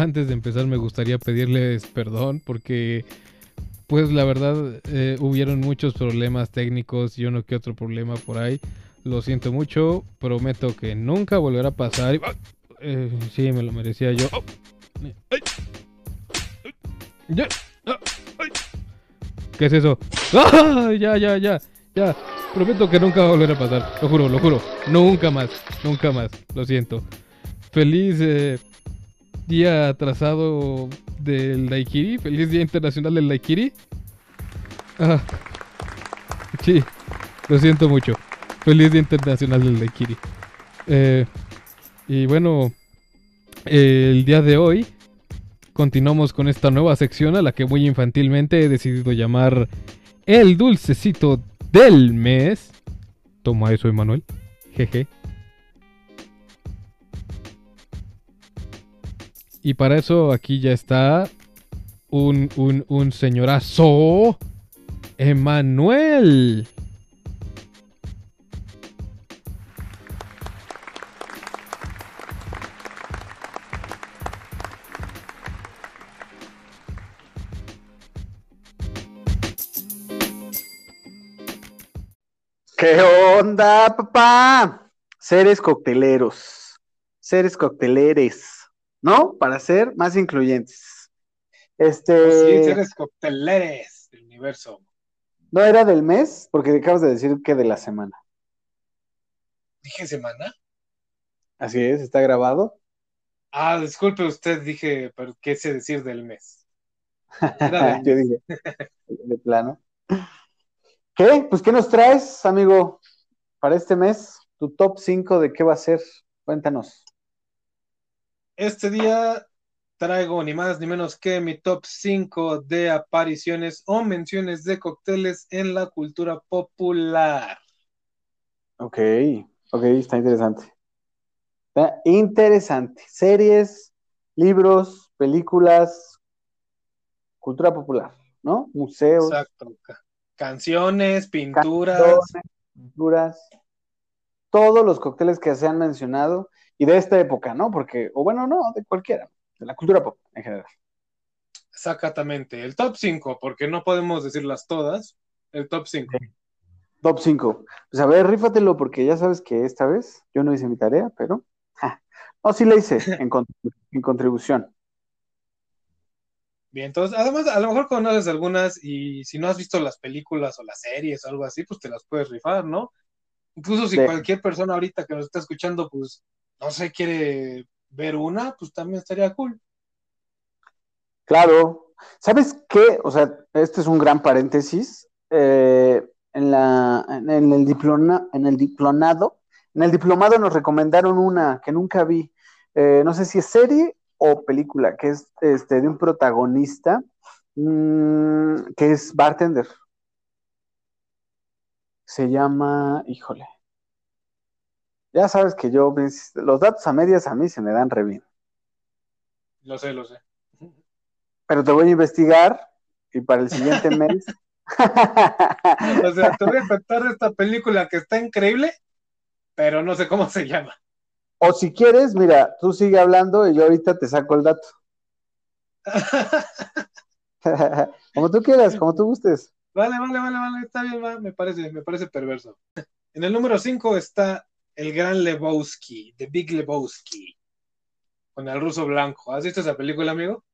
antes de empezar me gustaría pedirles perdón porque pues la verdad eh, hubieron muchos problemas técnicos y uno que otro problema por ahí. Lo siento mucho, prometo que nunca volverá a pasar. Eh, sí, me lo merecía yo. ¿Qué es eso? Ya, ya, ya, ya. Prometo que nunca va a volver a pasar. Lo juro, lo juro. Nunca más, nunca más. Lo siento. Feliz eh, día atrasado del Daikiri. Feliz día internacional del Daikiri. Ah. Sí, lo siento mucho. Feliz día internacional del Daikiri. Eh, y bueno, el día de hoy continuamos con esta nueva sección a la que muy infantilmente he decidido llamar El dulcecito del mes. Toma eso, Emanuel. Jeje. Y para eso aquí ya está un, un, un señorazo. Emanuel. ¿Qué onda, papá? Seres cocteleros, seres cocteleres, ¿no? Para ser más incluyentes. Este. Sí, seres cocteleres del universo. ¿No era del mes? Porque acabas de decir que de la semana. ¿Dije semana? Así es, está grabado. Ah, disculpe usted, dije, pero ¿qué sé decir del mes? Del Yo dije, de plano. ¿Qué? Pues, ¿qué nos traes, amigo, para este mes? Tu top 5 de qué va a ser. Cuéntanos. Este día traigo ni más ni menos que mi top 5 de apariciones o menciones de cócteles en la cultura popular. Ok, ok, está interesante. Está interesante. Series, libros, películas, cultura popular, ¿no? Museos. Exacto. Canciones, pinturas. Canciones, pinturas. Todos los cócteles que se han mencionado y de esta época, ¿no? Porque, o bueno, no, de cualquiera, de la cultura pop en general. Exactamente, el top 5, porque no podemos decirlas todas, el top 5. Top 5. Pues a ver, rífatelo porque ya sabes que esta vez yo no hice mi tarea, pero... ja. No, sí la hice en, en contribución. Bien, entonces, además, a lo mejor conoces algunas y si no has visto las películas o las series o algo así, pues te las puedes rifar, ¿no? Incluso si cualquier persona ahorita que nos está escuchando, pues, no sé, quiere ver una, pues también estaría cool. Claro. ¿Sabes qué? O sea, este es un gran paréntesis. Eh, en la, en el diploma, en el diplomado, en el diplomado nos recomendaron una que nunca vi. Eh, no sé si es serie o película, que es este de un protagonista mm, que es bartender. Se llama, híjole. Ya sabes que yo, los datos a medias a mí se me dan re bien. Lo sé, lo sé. Pero te voy a investigar y para el siguiente mes. O sea, te voy a contar esta película que está increíble, pero no sé cómo se llama. O si quieres, mira, tú sigue hablando y yo ahorita te saco el dato. Como tú quieras, como tú gustes. Vale, vale, vale, vale, está bien, va, me parece, me parece perverso. En el número 5 está el gran Lebowski, The Big Lebowski, con el ruso blanco. ¿Has visto esa película, amigo?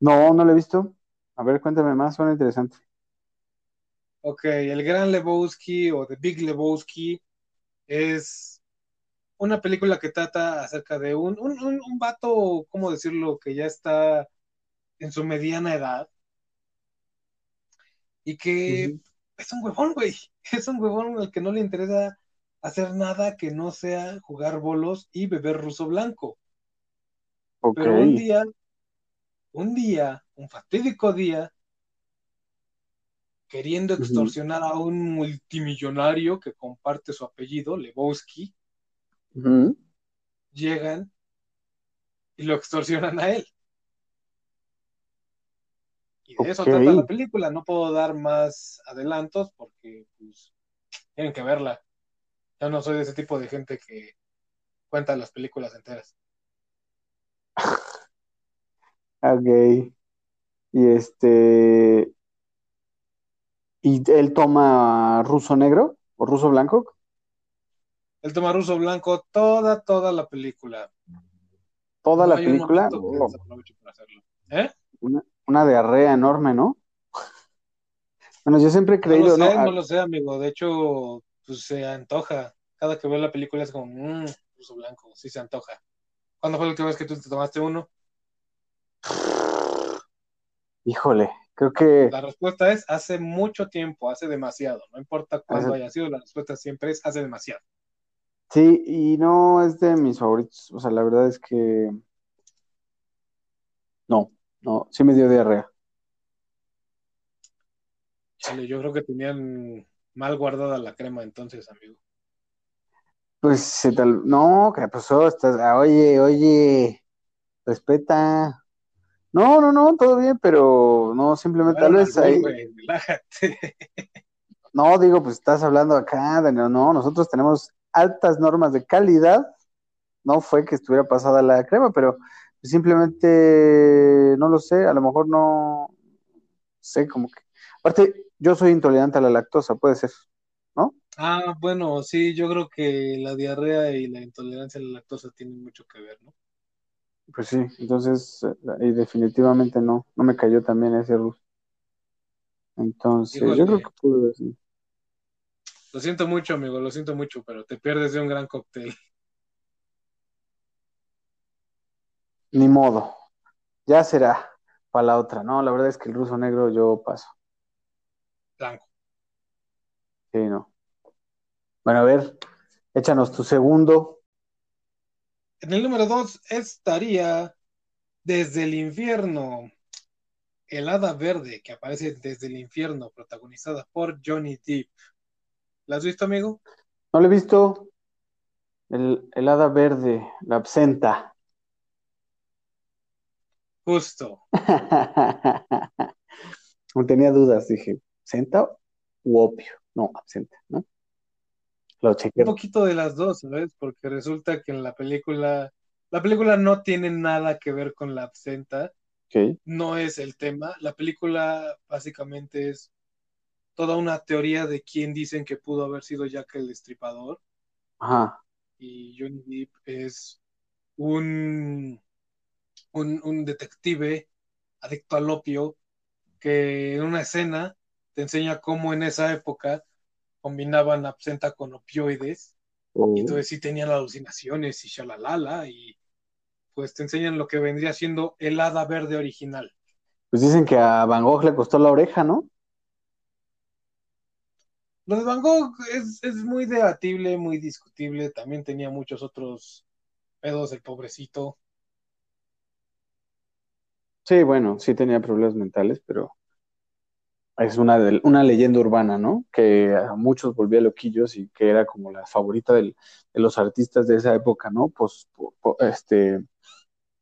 No, no lo he visto. A ver, cuéntame más, suena interesante. Ok, el gran Lebowski o The Big Lebowski es una película que trata acerca de un, un, un, un vato, ¿cómo decirlo?, que ya está en su mediana edad y que es un huevón, güey. Es un huevón al que no le interesa hacer nada que no sea jugar bolos y beber ruso blanco. Pero un día, un día, un fatídico día, queriendo extorsionar a un multimillonario que comparte su apellido, Lebowski, llegan y lo extorsionan a él. Y de eso trata la película. No puedo dar más adelantos porque pues, tienen que verla. Yo no soy de ese tipo de gente que cuenta las películas enteras. Ok. Y este. ¿Y él toma ruso negro o ruso blanco? Él toma ruso blanco toda, toda la película. Toda No la película. Oh, desaproveche para hacerlo. ¿Eh? una, una diarrea enorme, ¿no? Bueno, yo siempre he No lo creído, sé, ¿no? no lo sé, amigo. De hecho, pues se antoja. Cada que veo la película es como, mmm, ruso blanco, sí se antoja. ¿Cuándo fue la última vez que tú te tomaste uno? Híjole, creo que La respuesta es hace mucho tiempo, hace demasiado. No importa cuándo Hace- haya sido, la respuesta siempre es hace demasiado. sí, y no es de mis favoritos. O sea, la verdad es que no, no, sí me dio diarrea. Chale, yo creo que tenían mal guardada la crema entonces, amigo. Pues se tal, no, ¿qué pasó? Estás, ah, oye, oye, respeta. No, no, no, todo bien, pero no, simplemente No tal vez ahí, relájate. no, digo, pues estás hablando acá, de, no, no, nosotros tenemos altas normas de calidad, no fue que estuviera pasada la crema, pero simplemente, no lo sé, a lo mejor no sé, como que, aparte, yo soy intolerante a la lactosa, puede ser, ¿no? Ah, bueno, sí, yo creo que la diarrea y la intolerancia a la lactosa tienen mucho que ver, ¿no? Pues sí, entonces, eh, y definitivamente no, no me cayó también ese ruso. Entonces, yo creo que pudo ser. Lo siento mucho, amigo, lo siento mucho, pero te pierdes de un gran cóctel Ni modo, ya será para la otra. No, la verdad es que el ruso negro yo paso. blanco. Sí, no. Bueno, a ver, échanos tu segundo. En el número dos estaría Desde el infierno, el hada verde que aparece desde el infierno, protagonizada por Johnny Depp. ¿La has visto, amigo? No lo he visto. El, el hada verde, la absenta. Justo. Tenía dudas, dije, ¿absenta u opio? No, absenta, ¿no? Lo chequé. Un poquito de las dos, ¿sabes? Porque resulta que en la película, la película no tiene nada que ver con la absenta, no es el tema. La película básicamente es toda una teoría de quién dicen que pudo haber sido Jack el Destripador. Ajá. Y Johnny Depp es un, un, un detective adicto al opio que en una escena te enseña cómo en esa época combinaban absenta con opioides Oh, y entonces sí tenían alucinaciones y shalalala y pues te enseñan lo que vendría siendo el hada verde original. Pues dicen que a Van Gogh le costó la oreja, ¿no? Lo de Van Gogh es, es muy debatible, muy discutible, también tenía muchos otros pedos el pobrecito. Sí, bueno, sí tenía problemas mentales, pero es una, de- una leyenda urbana, ¿no? Que a muchos volvía loquillos y que era como la favorita del- de los artistas de esa época, ¿no? Post, po- po- este,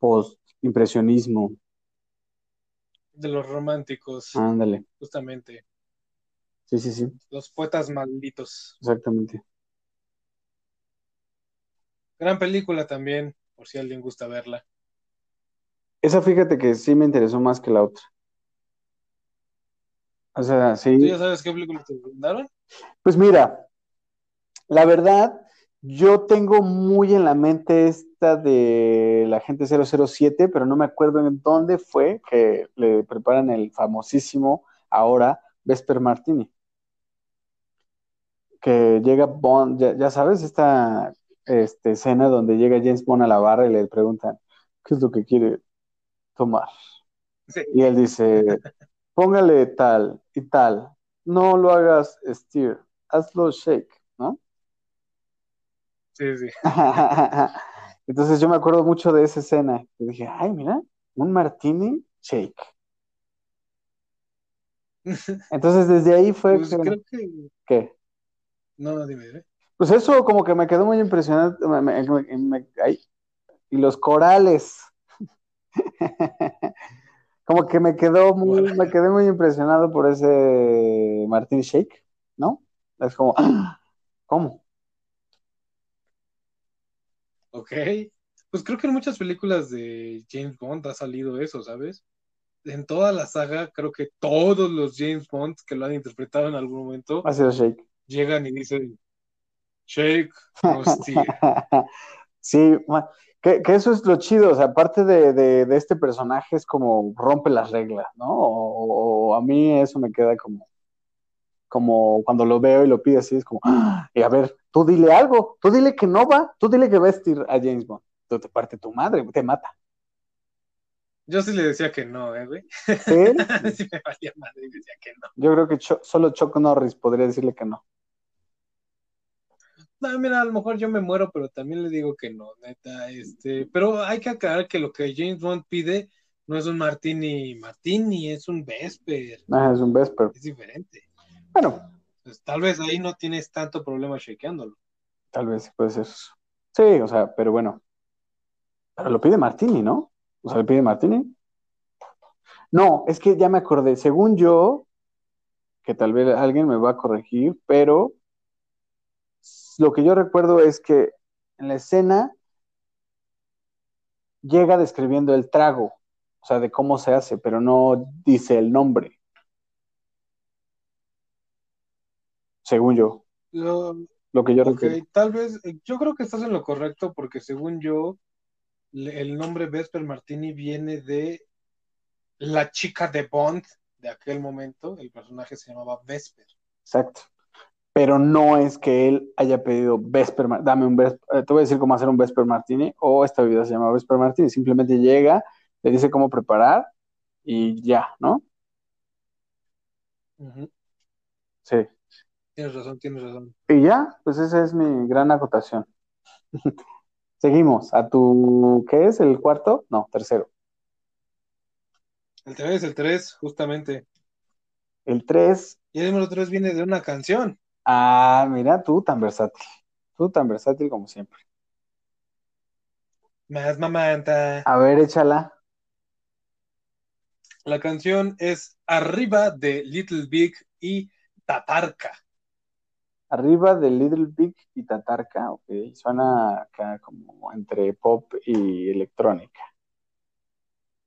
post impresionismo, de los románticos, ándale. justamente, Sí, sí, sí, los poetas malditos. exactamente. Gran película también, por si alguien gusta verla. Esa fíjate que sí me interesó más que la otra. O sea, ¿Tú sí. ya sabes qué película te recomendaron? Pues mira, la verdad, yo tengo muy en la mente esta de la gente 007, pero no me acuerdo en dónde fue que le preparan el famosísimo ahora Vesper Martini. Que llega Bond, ya, ya sabes, esta este, escena donde llega James Bond a la barra y le preguntan, ¿qué es lo que quiere tomar? Sí. Y él dice, póngale tal y tal, no lo hagas steer, hazlo shake, ¿no? Sí, sí. Entonces yo me acuerdo mucho de esa escena. Y dije, ay, mira, un martini shake. Entonces desde ahí fue Pues que, creo que. ¿qué? No, no, dime, dime. Pues eso como que me quedó muy impresionante. me- me- me- me- ay, y los corales. Como que me quedó muy, me quedé muy impresionado por ese Martini Shake, ¿no? Es como. ¿cómo? Ok. Pues creo que en muchas películas de James Bond ha salido eso, ¿sabes? En toda la saga, creo que todos los James Bond que lo han interpretado en algún momento Ha sido Shake. llegan y dicen, Shake, hostia. Sí, que, que eso es lo chido, o sea, aparte de, de- de este personaje es como rompe las reglas, ¿no? O, o a mí eso me queda como, como cuando lo veo y lo pide así, es como, ¡ah! y a ver, tú dile algo, tú dile que no va, tú dile que va a vestir a James Bond, tú te parte tu madre, te mata, Yo sí le decía que no, ¿eh, güey? ¿sí? sí me valía madre y decía que no. Yo creo que Cho- solo Chuck Norris podría decirle que no. No, mira, a lo mejor yo me muero, pero también le digo que no, neta, este, pero hay que aclarar que lo que James Bond pide no es un Martini Martini, es un Vesper, Ah, es un Vesper. es diferente. Bueno, Pues, tal vez ahí no tienes tanto problema shakeándolo. tal vez puede ser. Sí, o sea, pero bueno. Pero lo pide Martini, ¿no? O sea, ¿le pide Martini? No, es que ya me acordé. Según yo, que tal vez alguien me va a corregir, pero lo que yo recuerdo es que en la escena llega describiendo el trago, o sea, de cómo se hace, pero no dice el nombre. Según yo, Lo- lo que yo recuerdo. tal vez, eh, yo creo que estás en lo correcto porque según yo, el nombre Vesper Martini viene de la chica de Bond de aquel momento, el personaje se llamaba Vesper. Exacto. Pero no es que él haya pedido Vesper, dame un Vesper, eh, te voy a decir cómo hacer un Vesper Martini, o esta bebida se llama Vesper Martini, simplemente llega, le dice cómo preparar y ya, ¿no? Sí. Tienes razón, tienes razón. Y ya, pues esa es mi gran acotación. Seguimos a tu, ¿qué es? ¿El cuarto? No, tercero. El 3, el 3, justamente. El tres, Y el número 3 viene de una canción. Ah, mira, tú tan versátil, tú tan versátil como siempre. Más mamanta. A ver, échala. La canción es Arriba de Little Big y Tatarka. Arriba de Little Big y Tatarka, ok, suena acá como entre pop y electrónica.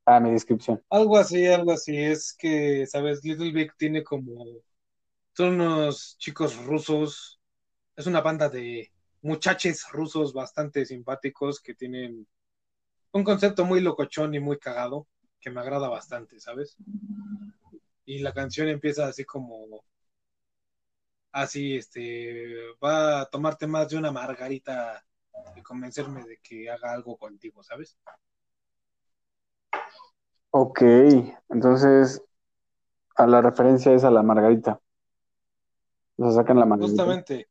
Ah, mi descripción. Algo así, algo así. Es que, ¿sabes? Little Big tiene como. Son unos chicos rusos. Es una banda de muchaches rusos bastante simpáticos que tienen un concepto muy locochón y muy cagado que me agrada bastante, ¿sabes? Y la canción empieza así como. Así, este. Va a tomarte más de una margarita y convencerme de que haga algo contigo, ¿sabes? Ok, entonces a la referencia es a la Margarita. O sea, sacan la. Justamente.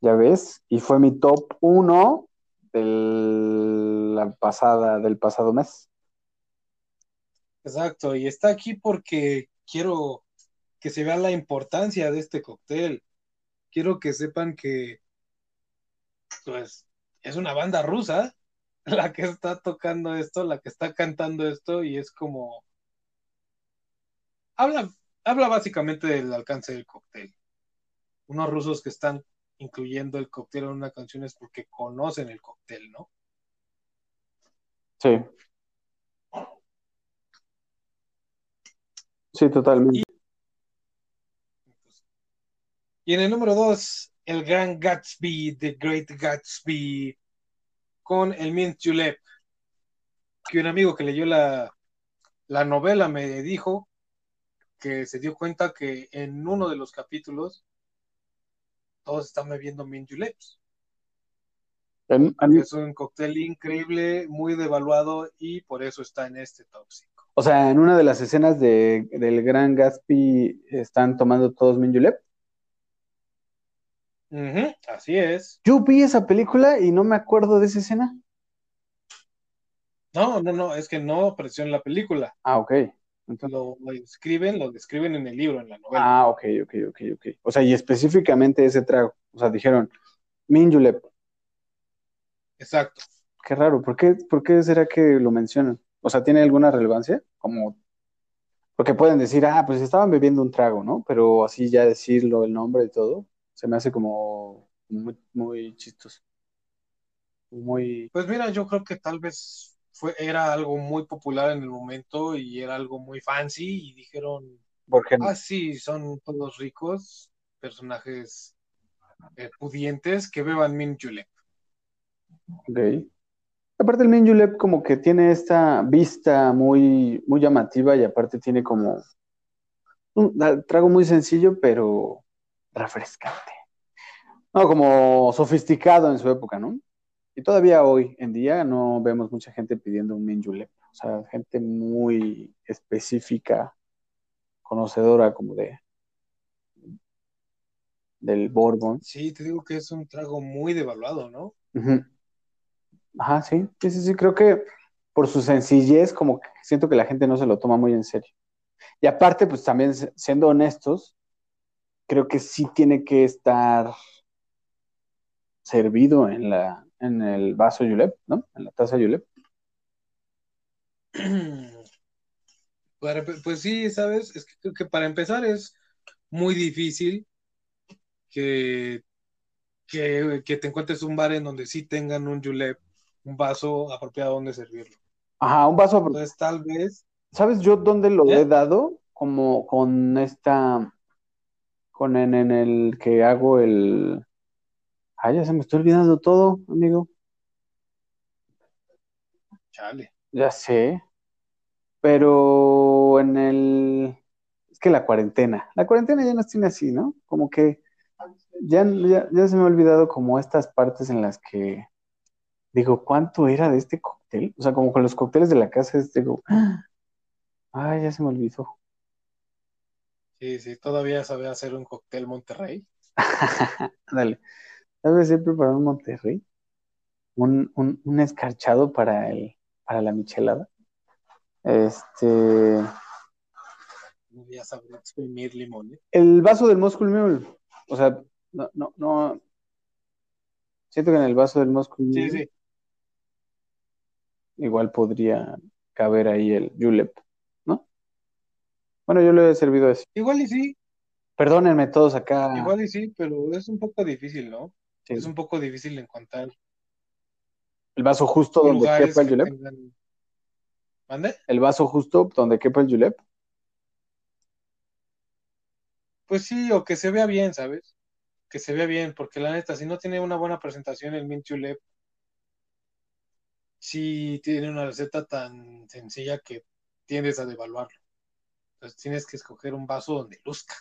Ya ves, y fue mi top uno del, la pasada, del pasado mes. Exacto, y está aquí porque quiero que se vea la importancia de este cóctel. Quiero que sepan que, pues, es una banda rusa la que está tocando esto, la que está cantando esto, y es como. Habla, habla básicamente del alcance del cóctel. Unos rusos que están incluyendo el cóctel en una canción es porque conocen el cóctel, ¿no? Sí. Sí, totalmente. Y en el número dos, el gran Gatsby, The Great Gatsby, con el Mint Julep, que un amigo que leyó la, la novela me dijo que se dio cuenta que en uno de los capítulos todos están bebiendo Mint Juleps. En- en- Es un cóctel increíble, muy devaluado y por eso está en este tóxico. o sea, en una de las escenas de, del Gran Gatsby están tomando todos Minjulep. Ujú, así es. Yo vi esa película y no me acuerdo de esa escena. No, no, no, es que no apareció en la película. Ah, ok. Entonces- Lo, lo describen, lo describen en el libro, en la novela. ah, ok, ok, ok, ok. O sea, y específicamente ese trago. O sea, dijeron Minjulep. Exacto. Qué raro, ¿por qué, por qué será que lo mencionan? O sea, ¿tiene alguna relevancia? Como, porque pueden decir, ah, pues estaban bebiendo un trago, ¿no? Pero así ya decirlo, el nombre y todo, se me hace como muy, muy chistoso. muy... Pues mira, yo creo que tal vez fue, era algo muy popular en el momento y era algo muy fancy y dijeron, ah, sí, son todos ricos, personajes eh, pudientes que beban Min Julep. Ok. Aparte el Min Julep como que tiene esta vista muy, muy llamativa y aparte tiene como un trago muy sencillo pero refrescante. No, como sofisticado en su época, ¿no? Y todavía hoy en día no vemos mucha gente pidiendo un Min Julep. O sea, gente muy específica, conocedora como de del Bourbon. Sí, te digo que es un trago muy devaluado, ¿no? Ujú. Ajá, sí, sí, sí, sí, creo que por su sencillez, como que siento que la gente no se lo toma muy en serio. Y aparte, pues también siendo honestos, creo que sí tiene que estar servido en la, en el vaso Julep, ¿no? En la taza Julep. Pues sí, sabes, es que creo que para empezar es muy difícil que, que, que te encuentres un bar en donde sí tengan un julep, un vaso apropiado donde servirlo. Ajá, un vaso. Entonces tal vez, ¿Sabes yo dónde lo ¿Eh? he dado? Como con esta, con en, en el que hago el... Ay, ya se me está olvidando todo, amigo. chale. Ya sé, pero en el... Es que la cuarentena, la cuarentena ya nos tiene así, ¿no? Como que ya, ya, ya se me ha olvidado como estas partes en las que digo, ¿cuánto era de este cóctel? O sea, como con los cócteles de la casa, digo, ay, ya se me olvidó. Sí, sí, todavía sabía hacer un cóctel Monterrey. Dale, ¿sabes siempre preparar un Monterrey? Un, un, un escarchado para el, para la michelada. Este... Ya sabía exprimir limón. El vaso del Moscow Mule. O sea, no, no, no. Siento que en el vaso del Moscow Sí, Mule sí. igual podría caber ahí el julep, ¿no? Bueno, yo le he servido así. Igual y sí, Perdónenme todos acá. igual y sí, pero es un poco difícil, ¿no? Sí. Es un poco difícil encontrar El vaso justo donde quepa el julep. tengan... ¿Mande? El vaso justo donde quepa el julep. Pues sí, o que se vea bien, ¿sabes? Que se vea bien, porque la neta, si no tiene una buena presentación el mint julep, sí tiene una receta tan sencilla que tiendes a devaluarlo. Entonces tienes que escoger un vaso donde luzca.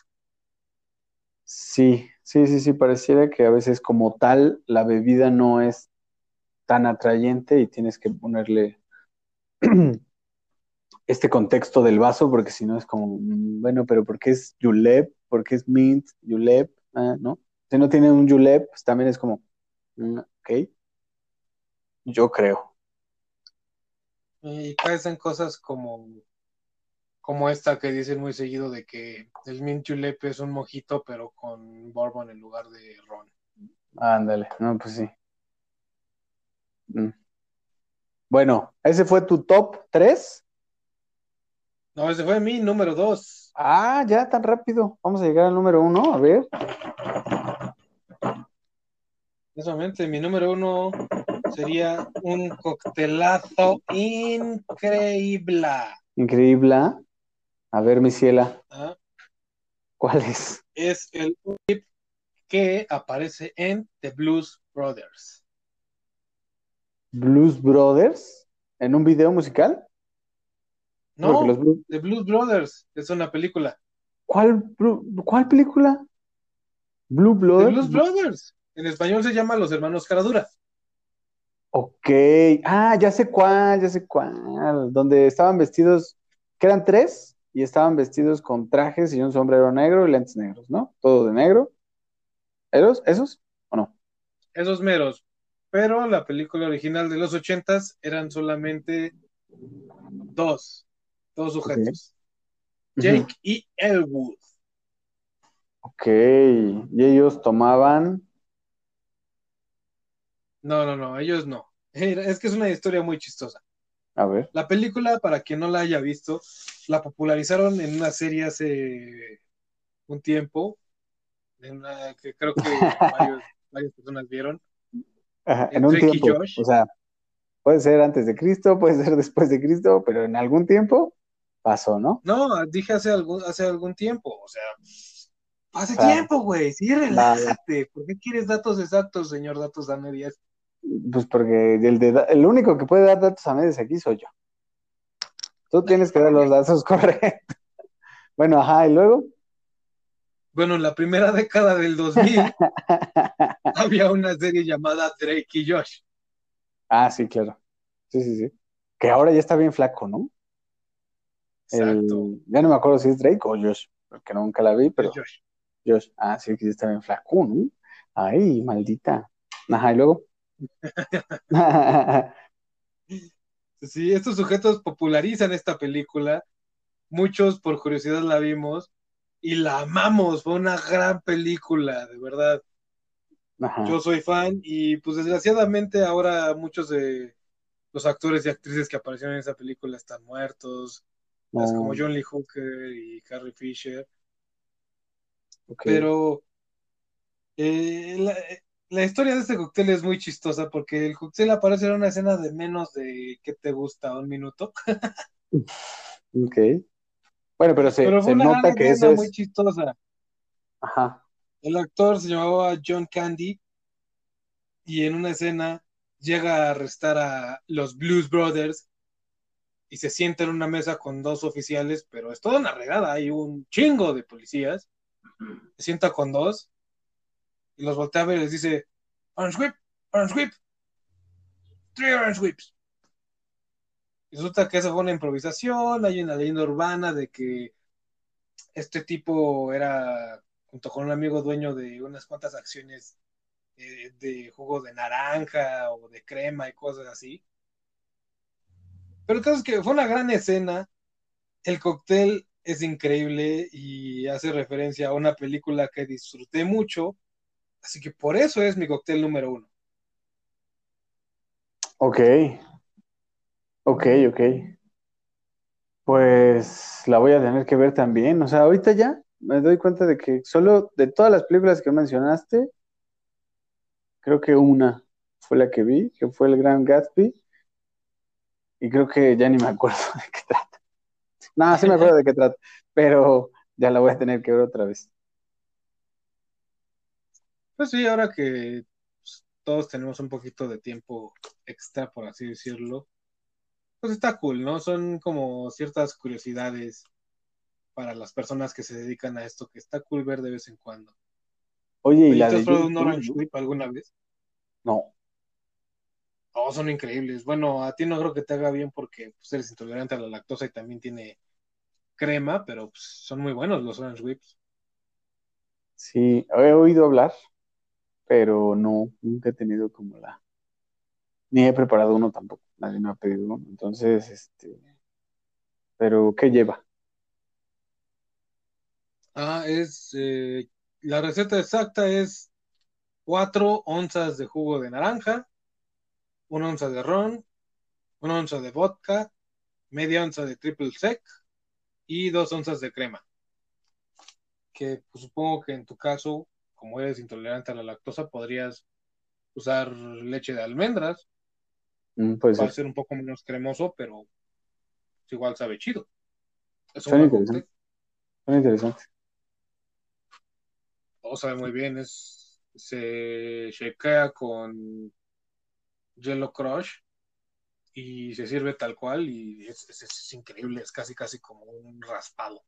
Sí, sí, sí, sí. Pareciera que a veces como tal la bebida no es tan atrayente y tienes que ponerle este contexto del vaso, porque si no es como, mm, bueno, pero ¿por qué es julep? ¿Por qué es mint? Julep, ah, ¿no? Si no tiene un julep, pues también es como, mm, ok. Yo creo. Y pasan cosas como, como esta que dicen muy seguido de que el mint julep es un mojito, pero con bourbon en lugar de ron. Ándale, no, pues sí. Mm. Bueno, ese fue tu top 3. No, ese fue mi número dos. Ah, ya tan rápido. Vamos a llegar al número uno, a ver. Precisamente, mi número uno sería un coctelazo increíble. Increíble. A ver, mi ciela, ¿ah? ¿cuál es? Es el clip que aparece en The Blues Brothers. Blues Brothers en un video musical. No, Porque los Blues- The Blues Brothers es una película. ¿Cuál, cuál película? Blue The Brothers. Blues Brothers. En español se llama Los Hermanos Caradura. Ok. Ah, ya sé cuál, ya sé cuál. Donde estaban vestidos, que eran tres, y estaban vestidos con trajes y un sombrero negro y lentes negros, ¿no? Todo de negro. ¿Esos? ¿Esos? ¿O no? Esos meros. Pero la película original de los ochentas eran solamente dos, dos sujetos. Jake y Elwood. Ok. Y ellos tomaban. No, no, no, ellos no. Es que es una historia muy chistosa. A ver. La película, para quien no la haya visto, la popularizaron en una serie hace un tiempo, en una que creo que varios- varias personas vieron. Ajá, en un Drake y tiempo. Josh. O sea, puede ser antes de Cristo, puede ser después de Cristo, pero en algún tiempo pasó, ¿no? No, dije hace algún, hace algún tiempo, o sea, hace O sea, tiempo, güey, sí, relájate. ¿Por qué quieres datos exactos, señor Datos a medias? Pues porque el, de, da- el único que puede dar datos a medias aquí soy yo. Tú tienes que dar los datos correctos. Bueno, ajá, y luego. Bueno, en la primera década del 2000 había una serie llamada Drake y Josh. Ah, sí, claro. Sí, sí, sí. Que ahora ya está bien flaco, ¿no? El- Exacto. ya no me acuerdo si es Drake o Josh, porque nunca la vi, pero Josh. Josh. Ah, sí, que ya está bien flaco, ¿no? Ay, maldita. Ajá, y luego. Sí, estos sujetos popularizan esta película. Muchos por curiosidad la vimos y la amamos. Fue una gran película, de verdad. Ajá. Yo soy fan y pues desgraciadamente ahora muchos de los actores y actrices que aparecieron en esa película están muertos, No, como John Lee Hooker y Carrie Fisher, pero eh, la, la historia de este cóctel es muy chistosa porque el cóctel aparece en una escena de menos de, ¿qué te gusta? ¿Un minuto? Ok. Bueno, pero se, Pero se una nota que eso escena muy es. chistosa. Ajá. El actor se llamaba John Candy y en una escena llega a arrestar a los Blues Brothers y se sienta en una mesa con dos oficiales, pero es toda una regada, hay un chingo de policías. Se sienta con dos y los voltea y les dice: Orange Whip, Orange Whip, three Orange Whips. Resulta que esa fue una improvisación, hay una leyenda urbana de que este tipo era, junto con un amigo dueño de unas cuantas acciones eh, de jugo de naranja o de crema y cosas así. Pero el es que fue una gran escena. El cóctel es increíble y hace referencia a una película que disfruté mucho. Así que por eso es mi cóctel número uno. Ok. Ok, ok. Pues la voy a tener que ver también. O sea, ahorita ya me doy cuenta de que solo de todas las películas que mencionaste, creo que una fue la que vi, que fue El Gran Gatsby. Y creo que ya ni me acuerdo de qué trata. No, sí me acuerdo de qué trata, pero ya la voy a tener que ver otra vez. Pues sí, ahora que pues, todos tenemos un poquito de tiempo extra, por así decirlo, pues está cool, ¿no? Son como ciertas curiosidades para las personas que se dedican a esto, que está cool ver de vez en cuando. Oye, ¿y la ¿tú de probado un Orange? Whip alguna vez? No. Oh, son increíbles. Bueno, a ti no creo que te haga bien porque pues, eres intolerante a la lactosa y también tiene crema, pero pues, son muy buenos los Orange Whips. Sí, he oído hablar, pero no, nunca he tenido como la, ni he preparado uno tampoco, nadie me ha pedido uno, entonces, este, pero ¿qué lleva? Ah, es, eh, la receta exacta es 4 onzas de jugo de naranja, una onza de ron, una onza de vodka, media onza de triple sec y dos onzas de crema. Que pues, supongo que en tu caso, como eres intolerante a la lactosa, podrías usar leche de almendras Mm, puede para ser. ser un poco menos cremoso, pero pues, igual sabe chido. Es un interesante. interesante. Todo sabe muy bien. Es, se shakea con Jello Crush y se sirve tal cual y es, es- es increíble. Es casi, casi como un raspado.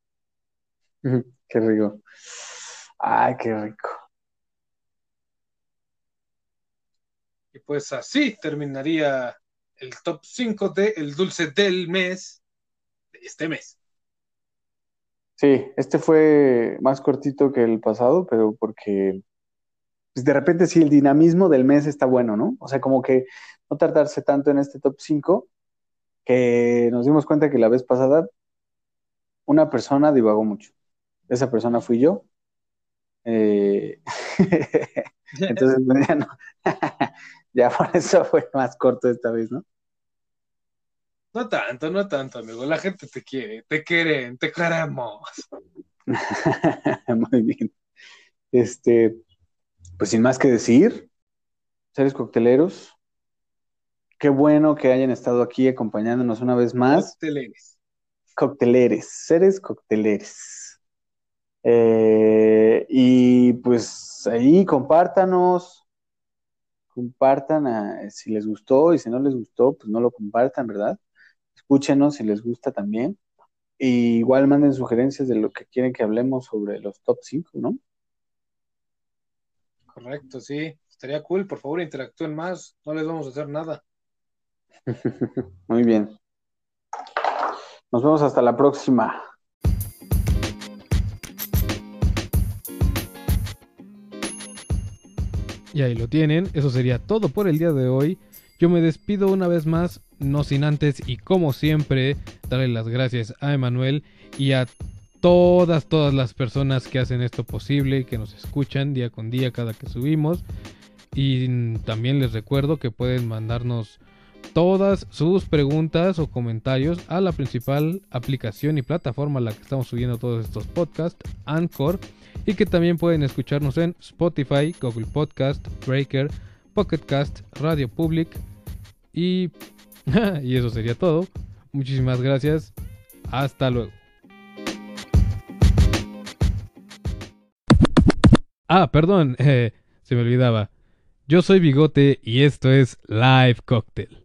Qué rico. Ay, qué rico. Y pues así terminaría el top 5 de el dulce del mes, de este mes. Sí, este fue más cortito que el pasado, pero porque pues de repente sí el dinamismo del mes está bueno, ¿no? O sea, como que no tardarse tanto en este top 5, que nos dimos cuenta que la vez pasada una persona divagó mucho. Esa persona fui yo. Eh, Entonces, pues, no. Ya por eso fue más corto esta vez, ¿no? No tanto, no tanto, amigo. La gente te quiere, te quieren, te queremos. Muy bien. Este, pues sin más que decir, seres cocteleros. Qué bueno que hayan estado aquí acompañándonos una vez más. Cocteleres. Cocteleres, seres cocteleres. Eh, y pues ahí compártanos, compartan a- si les gustó y si no les gustó, pues no lo compartan, ¿verdad? Escúchenos si les gusta también. Y igual manden sugerencias de lo que quieren que hablemos sobre los top 5, ¿no? Correcto, sí. Estaría cool. Por favor, interactúen más. No les vamos a hacer nada. Muy bien. Nos vemos hasta la próxima. Y ahí lo tienen, eso sería todo por el día de hoy. Yo me despido una vez más, no sin antes y como siempre, darle las gracias a Emanuel y a todas, todas las personas que hacen esto posible, que nos escuchan día con día cada que subimos. Y también les recuerdo que pueden mandarnos todas sus preguntas o comentarios a la principal aplicación y plataforma a la que estamos subiendo todos estos podcasts, Anchor, y que también pueden escucharnos en Spotify, Google Podcast, Breaker, Pocket Cast, Radio Public y, y eso sería todo. Muchísimas gracias. Hasta luego. Ah, perdón, eh, se me olvidaba. Yo soy Bigote y esto es Live Cocktail.